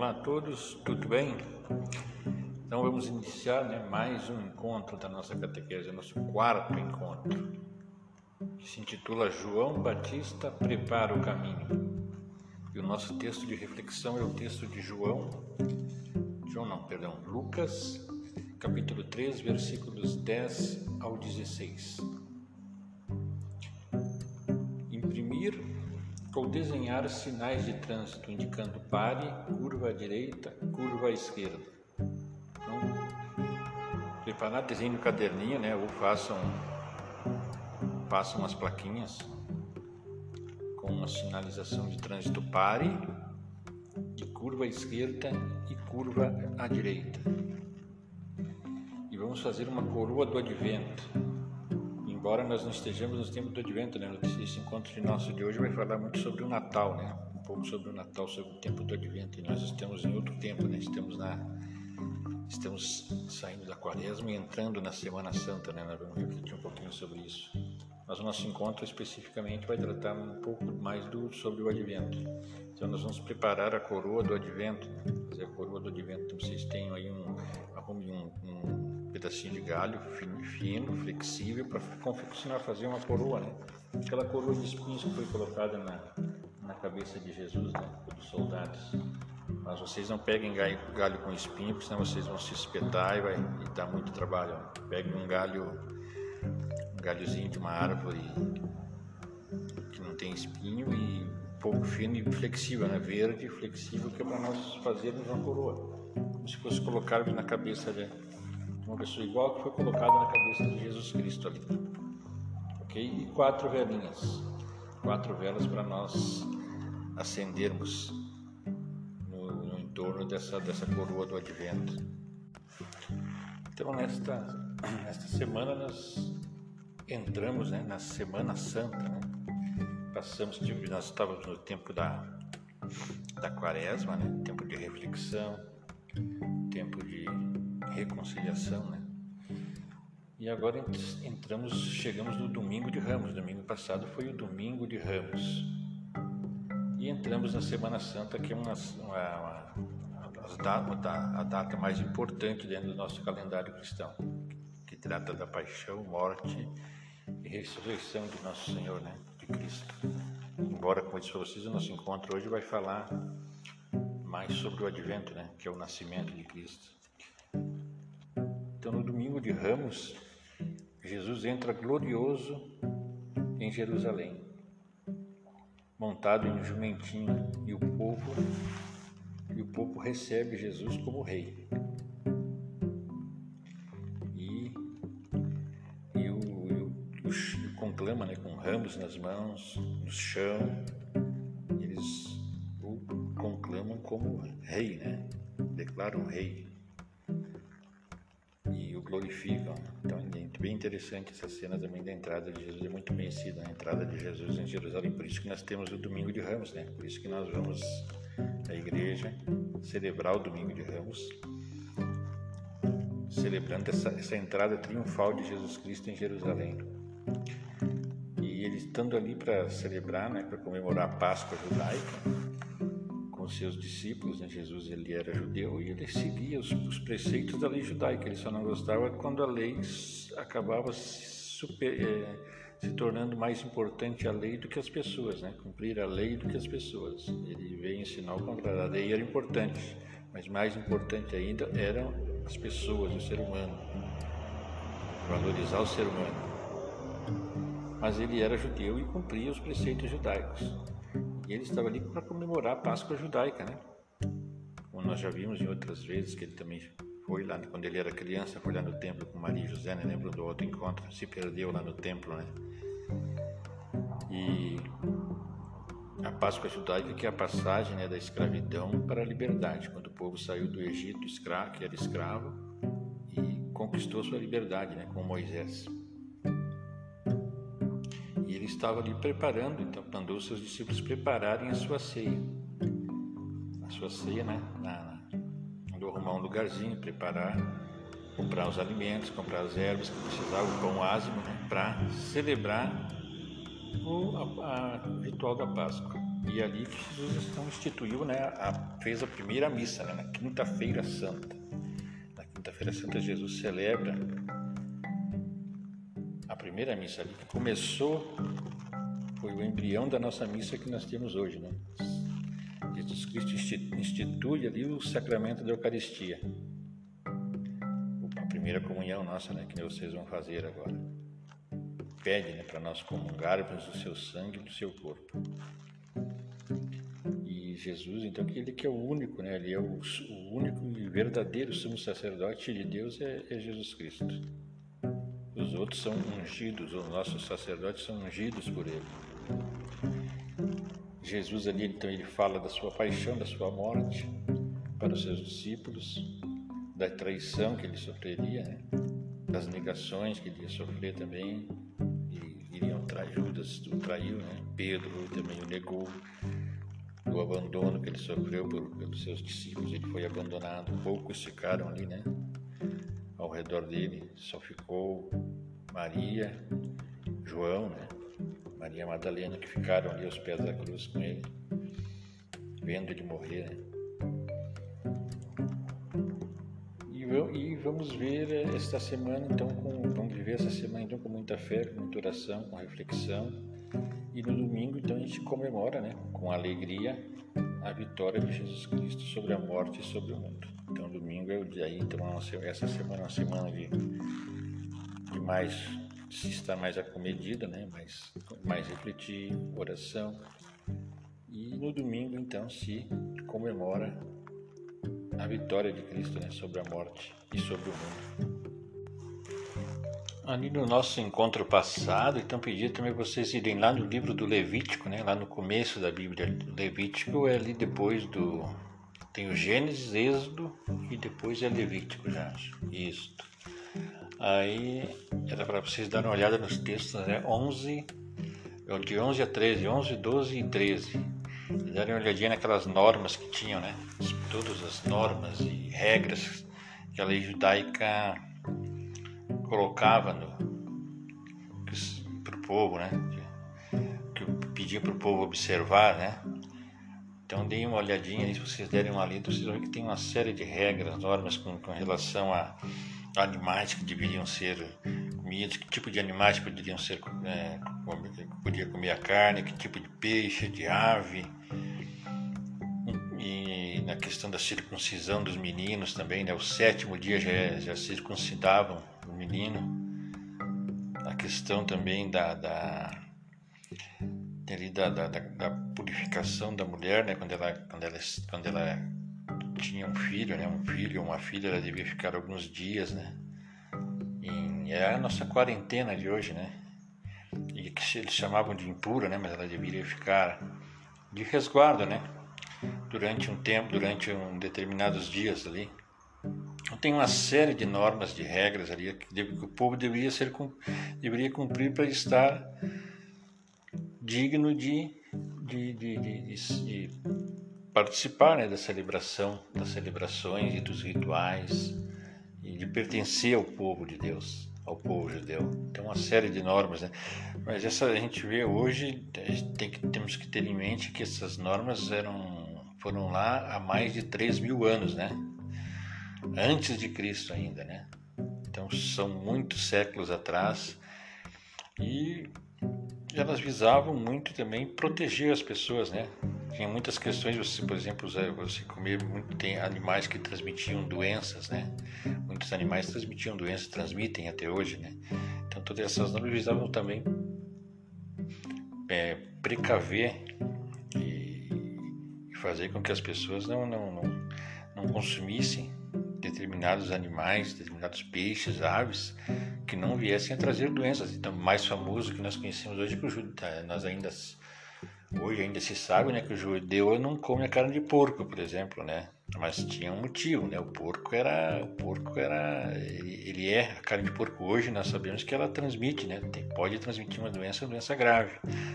Olá a todos, tudo bem? Então vamos iniciar né, mais um encontro da nossa catequese, nosso quarto encontro, que se intitula João Batista Prepara o Caminho. E o nosso texto de reflexão é o texto de João, João não, perdão, Lucas, capítulo 3, versículos 10 ao 16. Imprimir ou desenhar sinais de trânsito indicando pare, curva à direita, curva à esquerda. Então, preparar desenho no caderninho, né? Ou façam, façam umas plaquinhas com uma sinalização de trânsito pare, de curva à esquerda e curva à direita. E vamos fazer uma coroa do advento embora nós não estejamos nos tempos do Advento, né? Esse encontro de nosso de hoje vai falar muito sobre o Natal, né? Um pouco sobre o Natal, sobre o tempo do Advento. E nós estamos em outro tempo, né? Estamos na estamos saindo da Quaresma e entrando na Semana Santa, né? Nós vamos refletir um pouquinho sobre isso. Mas o nosso encontro especificamente vai tratar um pouco mais do sobre o Advento. Então nós vamos preparar a coroa do Advento, né? fazer a coroa do Advento. Então, vocês têm aí um arrume um, um pedacinho de galho fino, flexível, para confeccionar, fazer uma coroa, né? Aquela coroa de espinhos que foi colocada na, na cabeça de Jesus, né? Pelos soldados. Mas vocês não peguem galho, galho com espinho, porque senão vocês vão se espetar e vai e dar muito trabalho. Né? Peguem um galho, um galhozinho de uma árvore que não tem espinho e pouco fino e flexível, né? Verde, flexível, que é para nós fazermos uma coroa. Como se fosse colocarmos na cabeça de, uma pessoa igual que foi colocada na cabeça de Jesus Cristo ali. Ok? E quatro velinhas, quatro velas para nós acendermos no, no, entorno dessa, dessa coroa do Advento. Então, nesta, nesta semana, nós entramos né, na Semana Santa. Né? Passamos, tipo, nós estávamos no tempo da, da Quaresma, né? tempo de reflexão, tempo de reconciliação, né? E agora entramos, chegamos no domingo de Ramos. Domingo passado foi o domingo de Ramos. E entramos na Semana Santa, que é uma, uma, uma, a data mais importante dentro do nosso calendário cristão, que trata da paixão, morte e ressurreição de nosso Senhor, né? De Cristo. Embora, como eu disse para vocês, o nosso encontro hoje vai falar mais sobre o advento, né? Que é o nascimento de Cristo. Então, no domingo de Ramos, Jesus entra glorioso em Jerusalém, montado em um jumentinho, e o povo e o povo recebe Jesus como rei. E, e, o, e o, o, conclama né, com ramos nas mãos, no chão, eles o conclamam como rei, né? declaram rei glorificam. Então é bem interessante essa cena também da entrada de Jesus, é muito conhecida a entrada de Jesus em Jerusalém, por isso que nós temos o Domingo de Ramos, né? Por isso que nós vamos à igreja celebrar o Domingo de Ramos, celebrando essa, essa entrada triunfal de Jesus Cristo em Jerusalém. E ele estando ali para celebrar, né, para comemorar a Páscoa judaica, seus discípulos, né? Jesus ele era judeu e ele seguia os, os, preceitos da lei judaica. Ele só não gostava quando a lei acabava super, é, se tornando mais importante a lei do que as pessoas, né? Cumprir a lei do que as pessoas. Ele veio ensinar o contrário. A lei era importante, mas mais importante ainda eram as pessoas, o ser humano. Valorizar o ser humano. Mas ele era judeu e cumpria os preceitos judaicos. E ele estava ali para comemorar a Páscoa judaica, né? Como nós já vimos em outras vezes que ele também foi lá quando ele era criança, foi lá no templo com Maria e José, né? Lembram do outro encontro? Se perdeu lá no templo, né? E a Páscoa judaica que é a passagem né, da escravidão para a liberdade, quando o povo saiu do Egito, escravo, que era escravo, e conquistou sua liberdade, né, com Moisés. E ele estava ali preparando, então mandou seus discípulos prepararem a sua ceia. A sua ceia, né? Na, mandou arrumar um lugarzinho, preparar, comprar os alimentos, comprar as ervas que precisavam, o pão ázimo, né? Para celebrar o a, a ritual da Páscoa. E ali Jesus então instituiu, né, a, fez a primeira missa, né, na Quinta-feira Santa. Na Quinta-feira Santa Jesus celebra primeira missa ali, que começou, foi o embrião da nossa missa que nós temos hoje, né? Jesus Cristo institui ali o sacramento da Eucaristia. A primeira comunhão nossa, né, que vocês vão fazer agora. Pede né, para nós comungarmos do seu sangue e do seu corpo. E Jesus, então, que ele que é o único, né, ele é o, o único e verdadeiro sumo sacerdote de Deus é, é Jesus Cristo. Os outros são ungidos, os nossos sacerdotes são ungidos por ele. Jesus ali, então, ele fala da sua paixão, da sua morte para os seus discípulos, da traição que ele sofreria, né? das negações que ele ia sofrer também, e iriam trair, Judas o traiu, né? Pedro também o negou, do abandono que ele sofreu por, pelos seus discípulos, ele foi abandonado, poucos ficaram ali, né? Ao redor dele, só ficou Maria, João, né? Maria Madalena, que ficaram ali aos pés da cruz com ele, vendo ele morrer. Né? E, vamos ver esta semana, então, com, vamos viver essa semana então com muita fé, com muita oração, com reflexão. E no domingo, então, a gente comemora, né, com alegria, a vitória de Jesus Cristo sobre a morte e sobre o mundo. Então, domingo é o dia então, essa semana é uma semana de mais se está mais acomedida, né? mais, mais refletir, oração. E no domingo, então, se comemora a vitória de Cristo né? sobre a morte e sobre o mundo. Ali no nosso encontro passado, então pedi também vocês irem lá no livro do Levítico, né? lá no começo da Bíblia. Levítico é ali depois do. Tem o Gênesis, Êxodo e depois é Levítico já. Isso. Aí era para vocês darem uma olhada nos textos, né? 11, de 11 a 13, 11, 12 e 13. E darem uma olhadinha naquelas normas que tinham, né? Todas as normas e regras que a lei judaica colocava para o povo, né? Que pedia para o povo observar, né? Então deem uma olhadinha aí, se vocês derem uma lida, vocês vão ver que tem uma série de regras, normas com, com relação a animais que deveriam ser comidos, que tipo de animais poderiam ser é, podia comer a carne, que tipo de peixe, de ave. E na questão da circuncisão dos meninos também, né? O sétimo dia já, já circuncidavam o menino. A questão também da, da da, da, da, purificação da mulher, né? Quando ela, quando ela, quando ela tinha um filho, né? Um filho ou uma filha, ela devia ficar alguns dias, né? É a nossa quarentena de hoje, né? E que eles chamavam de impura, né? Mas ela deveria ficar de resguardo, né? Durante um tempo, durante um determinados dias ali. Então, tem uma série de normas, de regras ali que, que o povo deveria ser deveria cumprir para estar digno de, de, de, de participar né, da celebração, das celebrações e dos rituais e de pertencer ao povo de Deus, ao povo judeu. Tem uma série de normas, né? Mas essa a gente vê hoje, tem que, temos que ter em mente que essas normas eram, foram lá há mais de 3 mil anos, né? Antes de Cristo ainda, né? Então são muitos séculos atrás e elas visavam muito também proteger as pessoas, né? Tinha muitas questões, você, por exemplo, você comer muito, tem animais que transmitiam doenças, né? Muitos animais transmitiam doenças, transmitem até hoje, né? Então todas essas normas visavam também é, precaver e, e, fazer com que as pessoas não, não, não, não consumissem determinados animais, determinados peixes, aves, que não viessem a trazer doenças. Então, mais famoso que nós conhecemos hoje, que o, tá, nós ainda hoje ainda se sabe, né, que o judeu não come a carne de porco, por exemplo, né? Mas tinha um motivo, né? O porco era, o porco era, ele é a carne de porco hoje. Nós sabemos que ela transmite, né? Tem, pode transmitir uma doença, uma doença grave,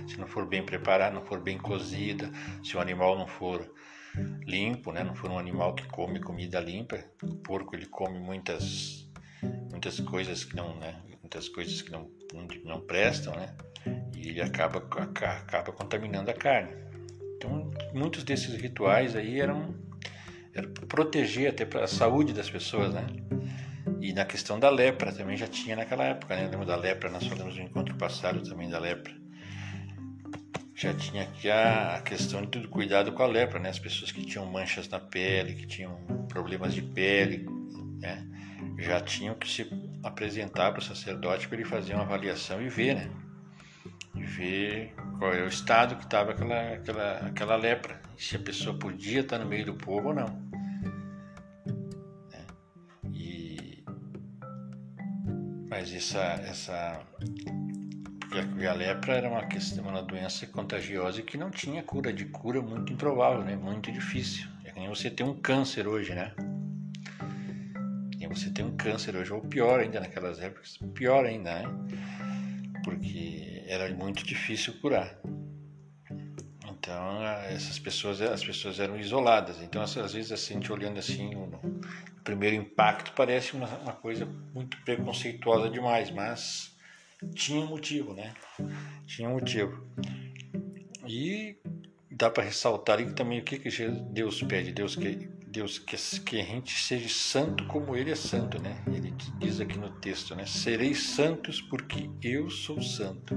se não for bem preparada, não for bem cozida, se o animal não for limpo, né? Não for um animal que come comida limpa. O porco ele come muitas muitas coisas que não, né? Muitas coisas que não não, prestam, né? E ele acaba acaba contaminando a carne. Então, muitos desses rituais aí eram, eram proteger até para a saúde das pessoas, né? E na questão da lepra também já tinha naquela época, né? Lembra da lepra? Nós falamos no encontro passado também da lepra. Já tinha aqui a questão de cuidado com a lepra, né? As pessoas que tinham manchas na pele, que tinham problemas de pele, né? Já tinham que se apresentar para o sacerdote para ele fazer uma avaliação e ver, né? E ver qual é o estado que estava aquela, aquela, aquela lepra, e se a pessoa podia estar no meio do povo ou não. Mas essa, essa porque a lepra era uma questão, uma doença contagiosa que não tinha cura, de cura muito improvável, né? Muito difícil. É que nem você tem um câncer hoje, né? Você tem um câncer hoje, ou pior ainda naquelas épocas, pior ainda, né? Porque era muito difícil curar. Então essas pessoas, as pessoas eram isoladas. Então às vezes assim, a gente olhando assim, no primeiro impacto parece uma, uma coisa muito preconceituosa demais, mas tinha motivo, né? Tinha motivo. E dá para ressaltar aí também o que, que Deus pede. Deus que Deus quer que a gente seja santo como Ele é santo, né? Ele diz aqui no texto, né? Sereis santos porque eu sou santo.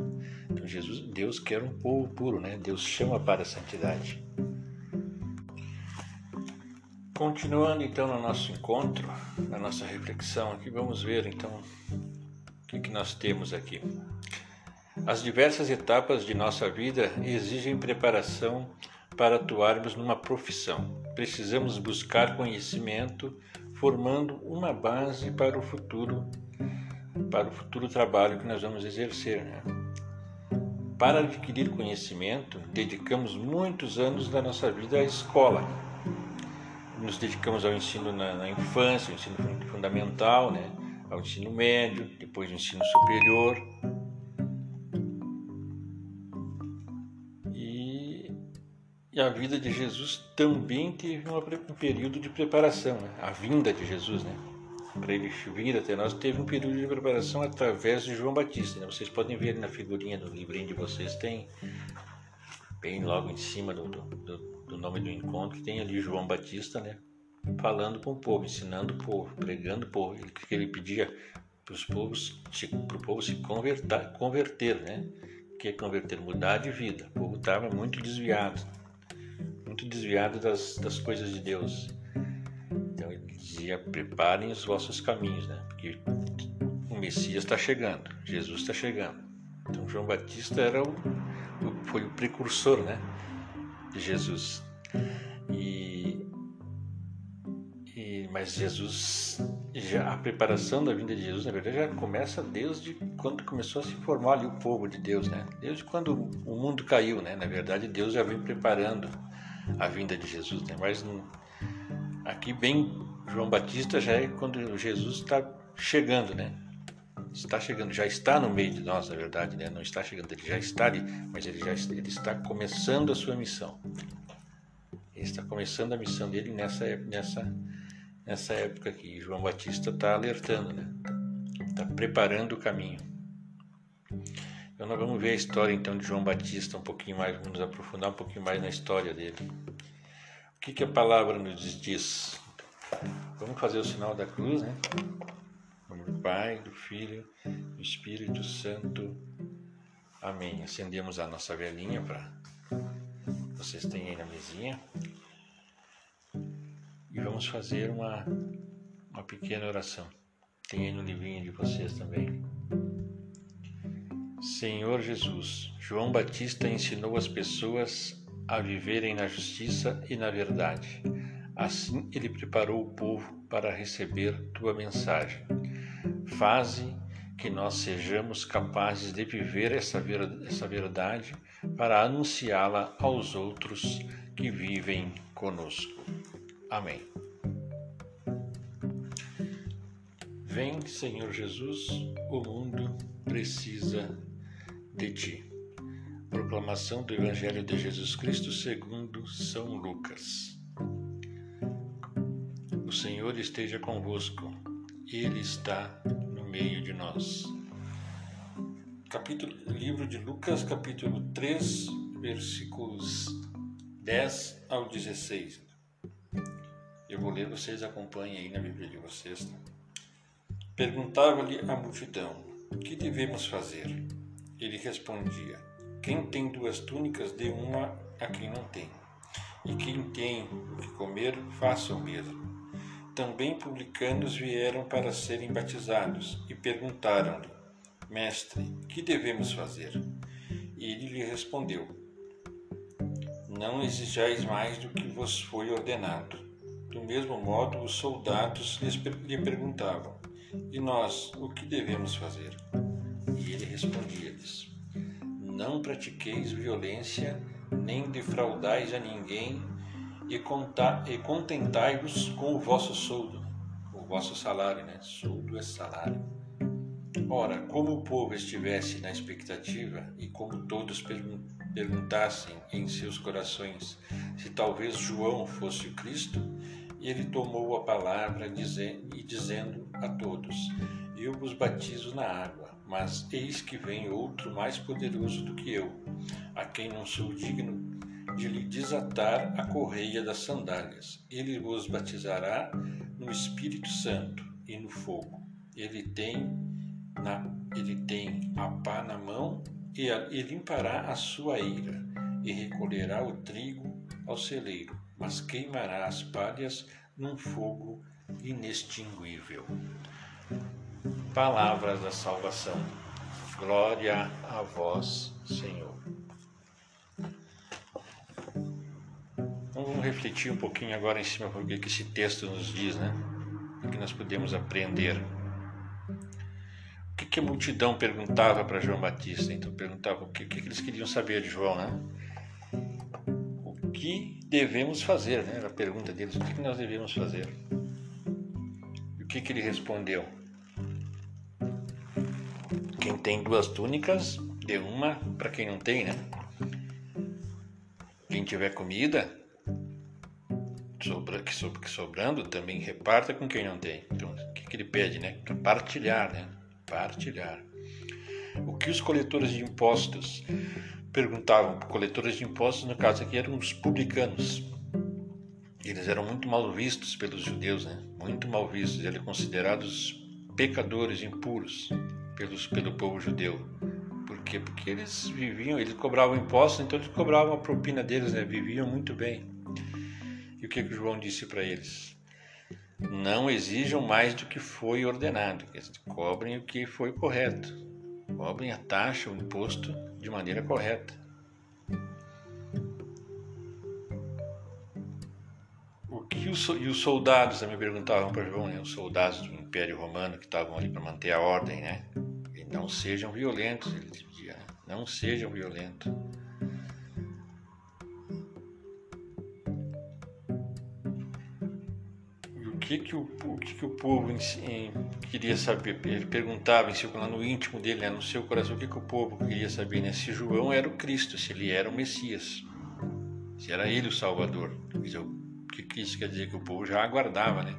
Então Jesus, Deus quer um povo puro, né? Deus chama para a santidade. Continuando então no nosso encontro, na nossa reflexão aqui, vamos ver então o que, que nós temos aqui. As diversas etapas de nossa vida exigem preparação para atuarmos numa profissão. Precisamos buscar conhecimento, formando uma base para o futuro, para o futuro trabalho que nós vamos exercer. Né? Para adquirir conhecimento, dedicamos muitos anos da nossa vida à escola. Nos dedicamos ao ensino na, na infância, ao ensino fundamental, né? ao ensino médio, depois ao ensino superior, E a vida de Jesus também teve um período de preparação, né? a vinda de Jesus, né? Para ele vir até nós, teve um período de preparação através de João Batista. Né? Vocês podem ver na figurinha do livrinho de vocês, tem bem logo em cima do, do, do nome do encontro, tem ali João Batista, né? Falando com o povo, ensinando o povo, pregando o povo. Ele, ele pedia para os povos, para o povo se converter, converter, né? Que é converter, mudar de vida. O povo estava muito desviado muito desviado das, das coisas de Deus. Então ele dizia: preparem os vossos caminhos, né? Porque o Messias está chegando, Jesus está chegando. Então João Batista era o, o, foi o precursor, né? De Jesus. E, e mas Jesus já a preparação da vinda de Jesus, na verdade, já começa desde quando começou a se formar ali o povo de Deus, né? Desde quando o mundo caiu, né? Na verdade, Deus já vem preparando a vinda de Jesus, né? Mas aqui bem João Batista já é quando Jesus está chegando, né? Está chegando, já está no meio de nós, na verdade, né? Não está chegando, ele já está ali, mas ele já ele está começando a sua missão. Ele está começando a missão dele nessa nessa nessa época aqui. João Batista está alertando, né? Está preparando o caminho. Então nós vamos ver a história então de João Batista um pouquinho mais, vamos nos aprofundar um pouquinho mais na história dele. O que, que a palavra nos diz? Vamos fazer o sinal da cruz, né? Nome do Pai, do Filho, do Espírito Santo. Amém. Acendemos a nossa velhinha para vocês têm aí na mesinha. E vamos fazer uma, uma pequena oração. Tem aí no livrinho de vocês também. Senhor Jesus, João Batista ensinou as pessoas a viverem na justiça e na verdade. Assim ele preparou o povo para receber tua mensagem. Faze que nós sejamos capazes de viver essa, essa verdade para anunciá-la aos outros que vivem conosco. Amém. Vem, Senhor Jesus, o mundo precisa de ti. Proclamação do Evangelho de Jesus Cristo segundo São Lucas. O Senhor esteja convosco, Ele está no meio de nós. Capítulo, livro de Lucas, capítulo 3, versículos 10 ao 16. Eu vou ler, vocês acompanhem aí na Bíblia de vocês. Tá? Perguntava-lhe a multidão: Que devemos fazer? Ele respondia: Quem tem duas túnicas, dê uma a quem não tem. E quem tem o que comer, faça o mesmo. Também publicanos vieram para serem batizados e perguntaram-lhe: Mestre, que devemos fazer? E ele lhe respondeu: Não exijais mais do que vos foi ordenado do mesmo modo, os soldados lhe perguntavam: E nós, o que devemos fazer? E ele respondia-lhes: Não pratiqueis violência, nem defraudais a ninguém, e, e contentai-vos com o vosso soldo, o vosso salário, né? Soldo é salário. Ora, como o povo estivesse na expectativa e como todos perguntassem em seus corações se talvez João fosse o Cristo, ele tomou a palavra e dizendo a todos: Eu vos batizo na água, mas eis que vem outro mais poderoso do que eu, a quem não sou digno de lhe desatar a correia das sandálias. Ele vos batizará no Espírito Santo e no fogo. Ele tem na, ele tem a pá na mão e, a, e limpará a sua eira e recolherá o trigo ao celeiro mas queimará as palhas num fogo inextinguível. Palavras da salvação. Glória a vós, Senhor. Então vamos refletir um pouquinho agora em cima do que esse texto nos diz, né? O que nós podemos aprender. O que, que a multidão perguntava para João Batista? Então perguntava o que, o que eles queriam saber de João, né? que devemos fazer? Né? Era a pergunta deles: o que nós devemos fazer? E o que, que ele respondeu? Quem tem duas túnicas, dê uma para quem não tem, né? Quem tiver comida, sobra, que, sobra, que sobrando, também reparta com quem não tem. Então, o que, que ele pede, né? Partilhar, né? Partilhar. O que os coletores de impostos perguntavam, coletores de impostos, no caso aqui eram os publicanos. Eles eram muito mal vistos pelos judeus, né? muito mal vistos, eram considerados pecadores impuros pelos, pelo povo judeu. Por quê? Porque eles viviam, eles cobravam impostos, então eles cobravam a propina deles, né? viviam muito bem. E o que, que João disse para eles? Não exijam mais do que foi ordenado, cobrem o que foi correto, cobrem a taxa, o imposto de maneira correta. O que os, e os soldados também perguntavam para João, né? os soldados do Império Romano que estavam ali para manter a ordem, né? E não sejam violentos, ele dizia, né? não sejam violentos. que, que, o, o que, que o povo em, em, queria saber? Ele perguntava em seu, lá no íntimo dele, né, no seu coração, o que, que o povo queria saber? Né? Se João era o Cristo, se ele era o Messias, se era ele o Salvador. O que, que isso quer dizer? Que o povo já aguardava, né?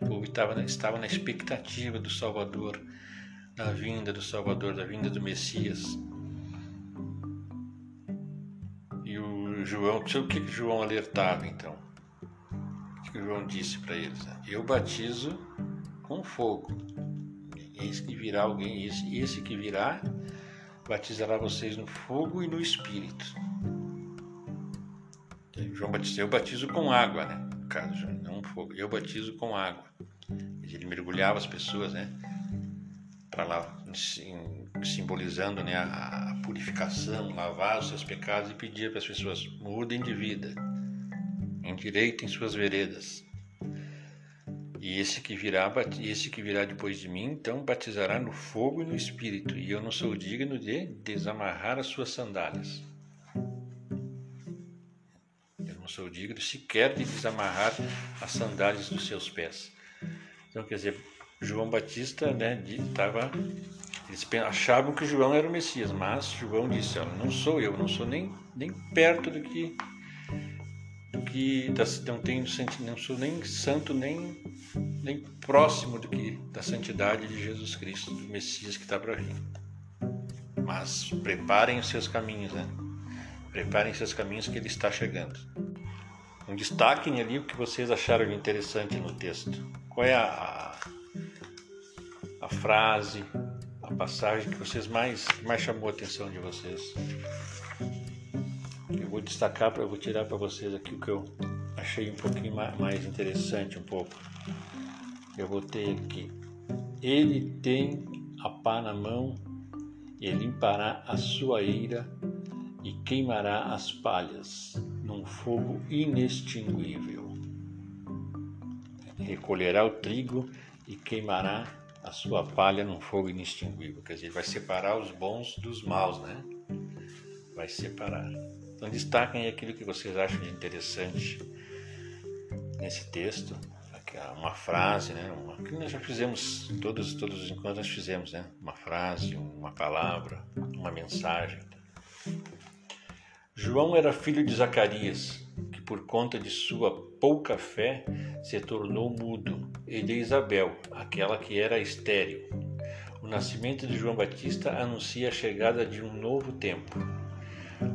O povo estava, estava na expectativa do Salvador, da vinda do Salvador, da vinda do Messias. E o João, o que, João alertava então? que João disse para eles: né? Eu batizo com fogo. Esse que virá alguém, esse, esse que virá, batizará vocês no fogo e no espírito. João Batista, eu batizo com água, né? No caso, não fogo. Eu batizo com água. Ele mergulhava as pessoas, né? Para lá, simbolizando né, a purificação, lavar os seus pecados e pedir para as pessoas mudem de vida endireitem suas veredas. E esse que virá, esse que virá depois de mim, então batizará no fogo e no espírito, e eu não sou digno de desamarrar as suas sandálias. Eu não sou digno sequer de desamarrar as sandálias dos seus pés. Então, quer dizer, João Batista, né, estava eles achavam que João era o Messias, mas João disse: Não sou eu, não sou nem, nem perto do que que não tenho não sou nem santo nem nem próximo do que da santidade de Jesus Cristo, do Messias que está para vir. Mas preparem os seus caminhos, né? Preparem seus caminhos que ele está chegando. Destaquem ali o que vocês acharam de interessante no texto. Qual é a, a, a frase, a passagem que vocês mais, mais chamou a atenção de vocês? Eu vou destacar, eu vou tirar para vocês aqui o que eu achei um pouquinho mais interessante um pouco. Eu vou ter aqui. Ele tem a pá na mão e limpará a sua ira e queimará as palhas num fogo inextinguível. Recolherá o trigo e queimará a sua palha num fogo inextinguível. Quer dizer, vai separar os bons dos maus, né? Vai separar. Então destaquem aquilo que vocês acham de interessante nesse texto uma frase, né? Uma, que nós já fizemos, todos, todos os encontros nós fizemos, né? Uma frase, uma palavra, uma mensagem. João era filho de Zacarias, que por conta de sua pouca fé se tornou mudo, e de Isabel, aquela que era estéril. O nascimento de João Batista anuncia a chegada de um novo tempo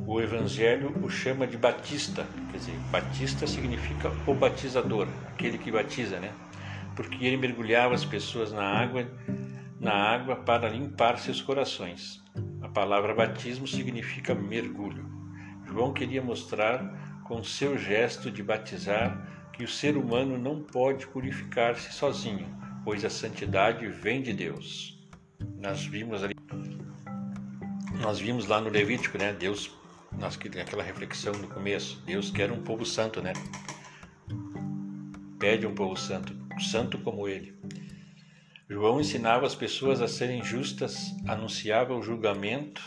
o Evangelho o chama de Batista, quer dizer, Batista significa o batizador, aquele que batiza, né? Porque ele mergulhava as pessoas na água, na água para limpar seus corações. A palavra batismo significa mergulho. João queria mostrar com seu gesto de batizar que o ser humano não pode purificar-se sozinho, pois a santidade vem de Deus. Nós vimos ali nós vimos lá no Levítico, né? Deus, nós aquela reflexão no começo, Deus quer um povo santo, né? Pede um povo santo, santo como ele. João ensinava as pessoas a serem justas, anunciava o julgamento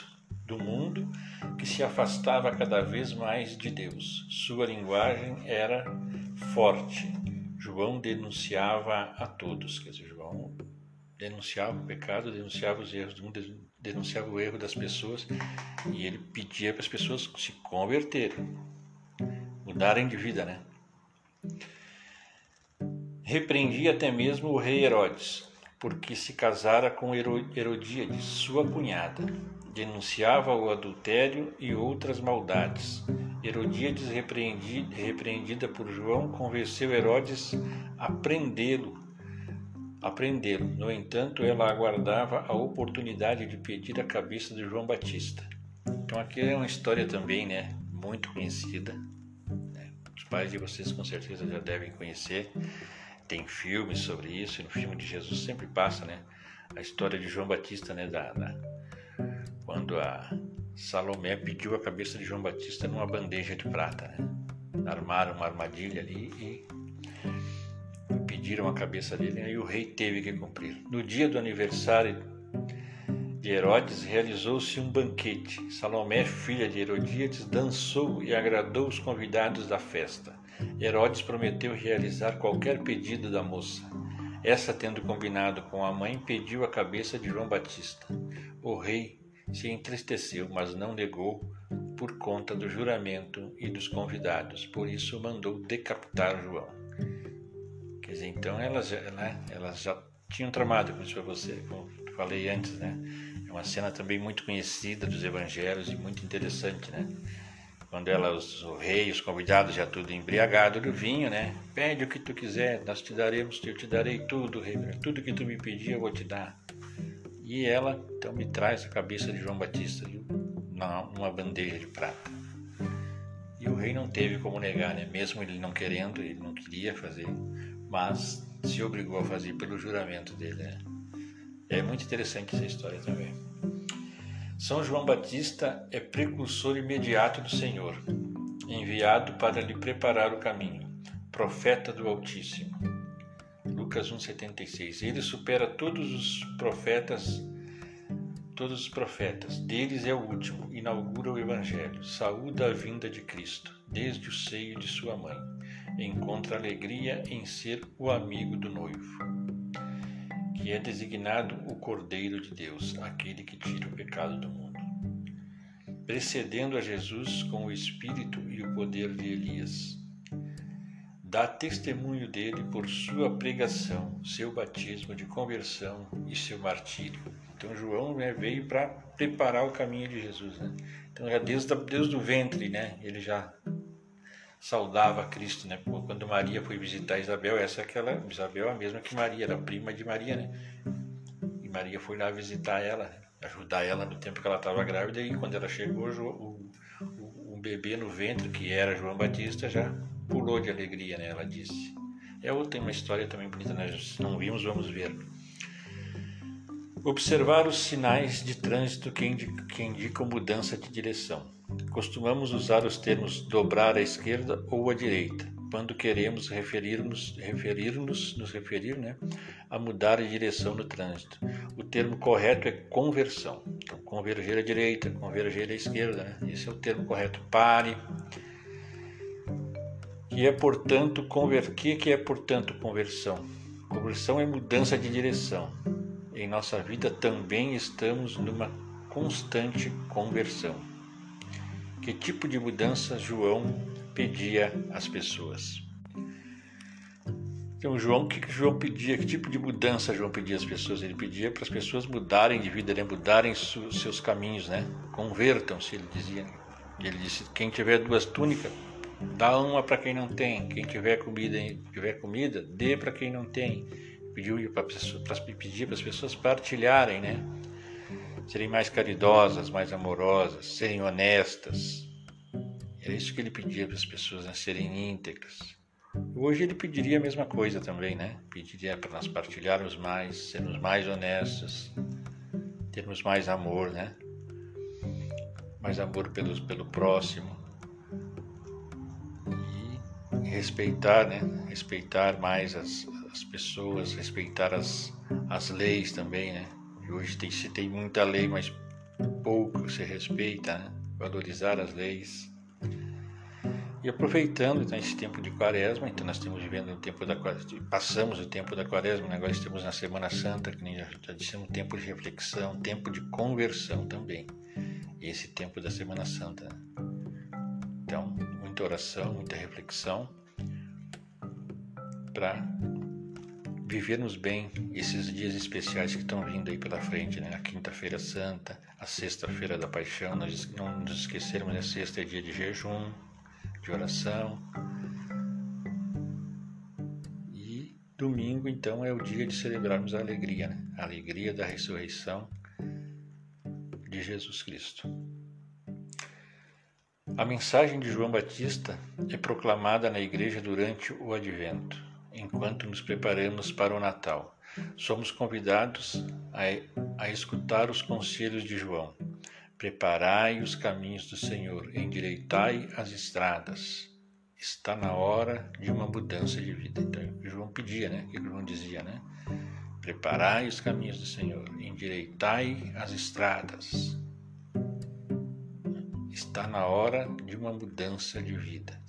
do mundo que se afastava cada vez mais de Deus. Sua linguagem era forte. João denunciava a todos, quer dizer, João denunciava o pecado, denunciava os erros do mundo, denunciava o erro das pessoas e ele pedia para as pessoas se converterem, mudarem de vida, né? Repreendia até mesmo o rei Herodes, porque se casara com Herodíades, sua cunhada. Denunciava o adultério e outras maldades. Herodíades, repreendida por João, convenceu Herodes a prendê-lo aprendê-lo. No entanto, ela aguardava a oportunidade de pedir a cabeça de João Batista. Então aqui é uma história também, né, muito conhecida. Né? Os pais de vocês com certeza já devem conhecer. Tem filmes sobre isso. No filme de Jesus sempre passa, né, a história de João Batista, né, da, da quando a Salomé pediu a cabeça de João Batista numa bandeja de prata, né? Armaram uma armadilha ali e pediram a cabeça dele, e o rei teve que cumprir. No dia do aniversário de Herodes, realizou-se um banquete. Salomé, filha de Herodíades, dançou e agradou os convidados da festa. Herodes prometeu realizar qualquer pedido da moça. Essa, tendo combinado com a mãe, pediu a cabeça de João Batista. O rei se entristeceu, mas não negou por conta do juramento e dos convidados. Por isso mandou decapitar João. Quer dizer, então elas, né, elas já tinham tramado com isso para você, como falei antes, né? É uma cena também muito conhecida dos evangelhos e muito interessante, né? Quando elas, o rei, os convidados já tudo embriagado do vinho, né? Pede o que tu quiser, nós te daremos, eu te darei tudo, rei, tudo que tu me pedir eu vou te dar. E ela então me traz a cabeça de João Batista numa bandeja de prata. E o rei não teve como negar, né? Mesmo ele não querendo, ele não queria fazer mas se obrigou a fazer pelo juramento dele. Né? É muito interessante essa história também. São João Batista é precursor imediato do Senhor, enviado para lhe preparar o caminho, profeta do Altíssimo. Lucas 1:76. Ele supera todos os profetas, todos os profetas. Deles é o último, inaugura o evangelho, saúda a vinda de Cristo, desde o seio de sua mãe encontra alegria em ser o amigo do noivo, que é designado o Cordeiro de Deus, aquele que tira o pecado do mundo, precedendo a Jesus com o espírito e o poder de Elias. Dá testemunho dele por sua pregação, seu batismo de conversão e seu martírio. Então João né, veio para preparar o caminho de Jesus. Né? Então já desde, desde o ventre, né, ele já saudava Cristo, né? Quando Maria foi visitar Isabel, essa é aquela Isabel é a mesma que Maria, era prima de Maria, né? E Maria foi lá visitar ela, ajudar ela no tempo que ela estava grávida e quando ela chegou, o, o, o bebê no ventre, que era João Batista, já pulou de alegria, né? Ela disse. É outra uma história também bonita, nós não vimos, vamos ver. Observar os sinais de trânsito que, indica, que indicam mudança de direção. Costumamos usar os termos dobrar à esquerda ou à direita, quando queremos referir-nos, referir-nos, nos referir né, a mudar de direção no trânsito. O termo correto é conversão. Então, converger à direita, converger à esquerda, né? esse é o termo correto. Pare. Que é, portanto, conver... que, que é, portanto, conversão? Conversão é mudança de direção em nossa vida também estamos numa constante conversão. Que tipo de mudança João pedia às pessoas? Então, João, o que João pedia? Que tipo de mudança João pedia às pessoas? Ele pedia para as pessoas mudarem de vida, né? mudarem seus caminhos, né? Convertam-se, ele dizia. Ele disse: quem tiver duas túnicas, dá uma para quem não tem. Quem tiver comida, tiver comida, dê para quem não tem pediu para pedir para as pessoas partilharem, né? Serem mais caridosas, mais amorosas, serem honestas. Era isso que ele pedia para as pessoas, né? serem íntegras. Hoje ele pediria a mesma coisa também, né? Pediria para nós partilharmos mais, sermos mais honestos, termos mais amor, né? Mais amor pelos, pelo próximo. Respeitar, né? Respeitar mais as, as pessoas, respeitar as, as leis também, né? E hoje tem, se tem muita lei, mas pouco se respeita, né? Valorizar as leis. E aproveitando então, esse tempo de quaresma, então nós estamos vivendo o tempo da passamos o tempo da quaresma, né? agora estamos na Semana Santa, que nem já, já dissemos, tempo de reflexão, tempo de conversão também. Esse tempo da Semana Santa. Né? Então, muita oração, muita reflexão para vivermos bem esses dias especiais que estão vindo aí pela frente, né? A Quinta-feira Santa, a Sexta-feira da Paixão, nós não nos esquecermos, né? Sexta é dia de jejum, de oração. E domingo, então, é o dia de celebrarmos a alegria, né? A alegria da ressurreição de Jesus Cristo. A mensagem de João Batista é proclamada na igreja durante o advento enquanto nos preparamos para o Natal. Somos convidados a, a escutar os conselhos de João. Preparai os caminhos do Senhor, endireitai as estradas. Está na hora de uma mudança de vida. Então, João pedia, né? Que João dizia, né? Preparai os caminhos do Senhor, endireitai as estradas. Está na hora de uma mudança de vida.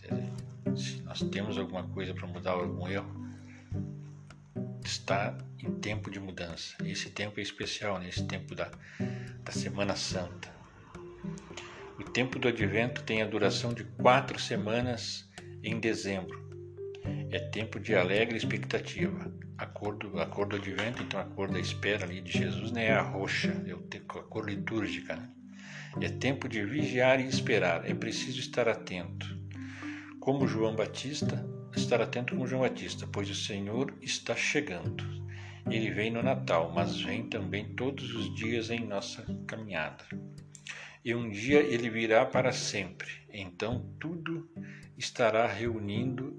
Se nós temos alguma coisa para mudar, algum erro, está em tempo de mudança. Esse tempo é especial, nesse né? tempo da, da Semana Santa. O tempo do advento tem a duração de quatro semanas em dezembro. É tempo de alegre expectativa. A cor do, a cor do advento, então a cor da espera ali de Jesus, né, é a roxa, é a cor litúrgica. Né? É tempo de vigiar e esperar. É preciso estar atento. Como João Batista, estar atento com João Batista, pois o Senhor está chegando. Ele vem no Natal, mas vem também todos os dias em nossa caminhada. E um dia ele virá para sempre. Então tudo estará reunindo,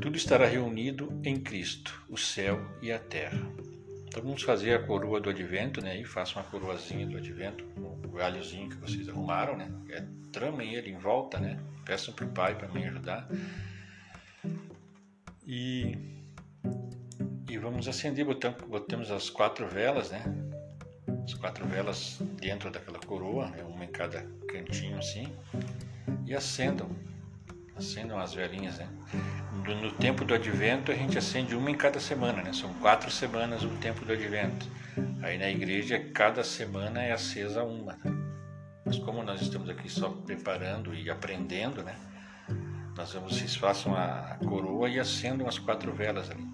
tudo estará reunido em Cristo, o céu e a terra. Então vamos fazer a coroa do advento, né? E faça uma coroazinha do advento, o galhozinho que vocês arrumaram, né? É, tramem ele em volta, né? Peçam para o pai para me ajudar. E, e vamos acender, botamos, botamos as quatro velas, né? As quatro velas dentro daquela coroa, né? uma em cada cantinho assim, e acendam, acendam as velinhas, né? No, no tempo do advento a gente acende uma em cada semana, né? São quatro semanas o tempo do advento. Aí na igreja cada semana é acesa uma. Né? Mas como nós estamos aqui só preparando e aprendendo, né? Nós vamos, vocês façam a coroa e acendam as quatro velas ali.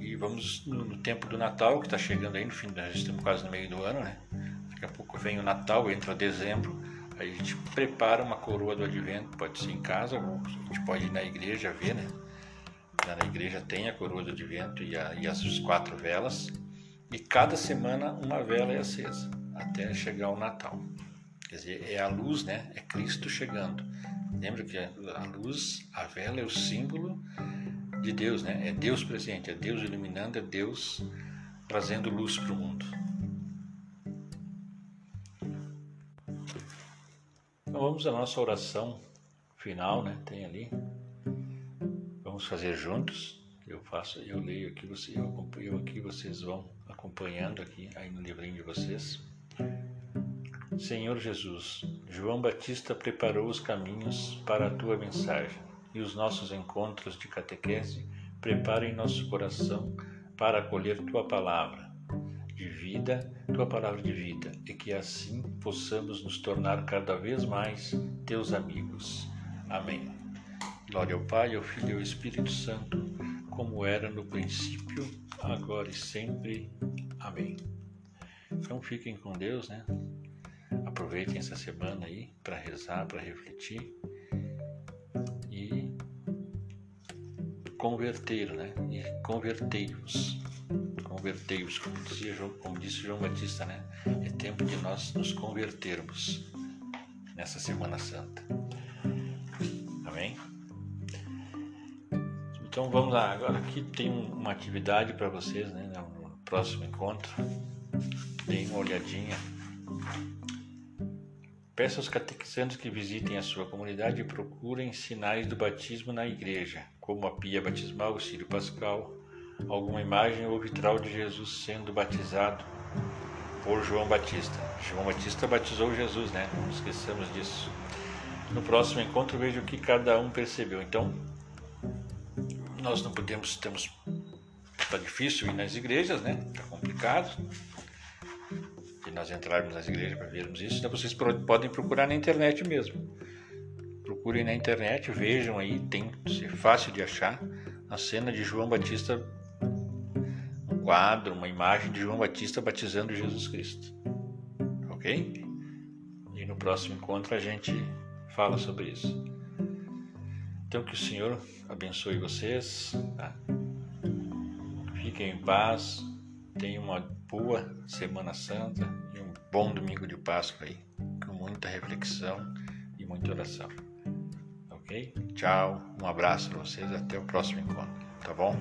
E vamos no, no tempo do Natal, que está chegando aí no fim, nós estamos quase no meio do ano, né? Daqui a pouco vem o Natal, entra dezembro, a gente prepara uma coroa do advento, pode ser em casa, ou a gente pode ir na igreja ver, né? Na igreja tem a coroa do advento e, a, e as quatro velas, e cada semana uma vela é acesa, até chegar o Natal. Quer dizer, é a luz, né? É Cristo chegando. Lembra que a luz, a vela é o símbolo de Deus, né? É Deus presente, é Deus iluminando, é Deus trazendo luz para o mundo. Então vamos à nossa oração final, né? Tem ali. Vamos fazer juntos. Eu faço, eu leio aqui, você, eu aqui, vocês vão acompanhando aqui aí no livrinho de vocês. Senhor Jesus, João Batista preparou os caminhos para a tua mensagem e os nossos encontros de catequese preparem nosso coração para acolher tua palavra de vida, tua palavra de vida, e que assim possamos nos tornar cada vez mais teus amigos. Amém. Glória ao Pai, ao Filho e ao Espírito Santo, como era no princípio, agora e sempre. Amém. Então fiquem com Deus, né? Aproveitem essa semana aí para rezar, para refletir e converter, né? E convertei-vos. Convertei-vos, como, dizia, como disse João Batista, né? É tempo de nós nos convertermos nessa Semana Santa. Amém? Então vamos lá, agora aqui tem uma atividade para vocês, né? No próximo encontro. Deem uma olhadinha Peça aos catequizandos que visitem a sua comunidade e procurem sinais do batismo na igreja, como a pia batismal, o círio pascal, alguma imagem ou vitral de Jesus sendo batizado por João Batista. João Batista batizou Jesus, né? Não esqueçamos disso. No próximo encontro veja o que cada um percebeu. Então, nós não podemos, temos, está difícil ir nas igrejas, né? Está complicado nós entrarmos nas igrejas para vermos isso, então vocês podem procurar na internet mesmo. Procurem na internet, vejam aí, tem é fácil de achar a cena de João Batista, quadro, uma imagem de João Batista batizando Jesus Cristo. Ok? E no próximo encontro a gente fala sobre isso. Então que o Senhor abençoe vocês. Tá? Fiquem em paz. Tenham uma boa Semana Santa e um bom domingo de Páscoa aí, com muita reflexão e muita oração. Ok? Tchau, um abraço para vocês, até o próximo encontro, tá bom?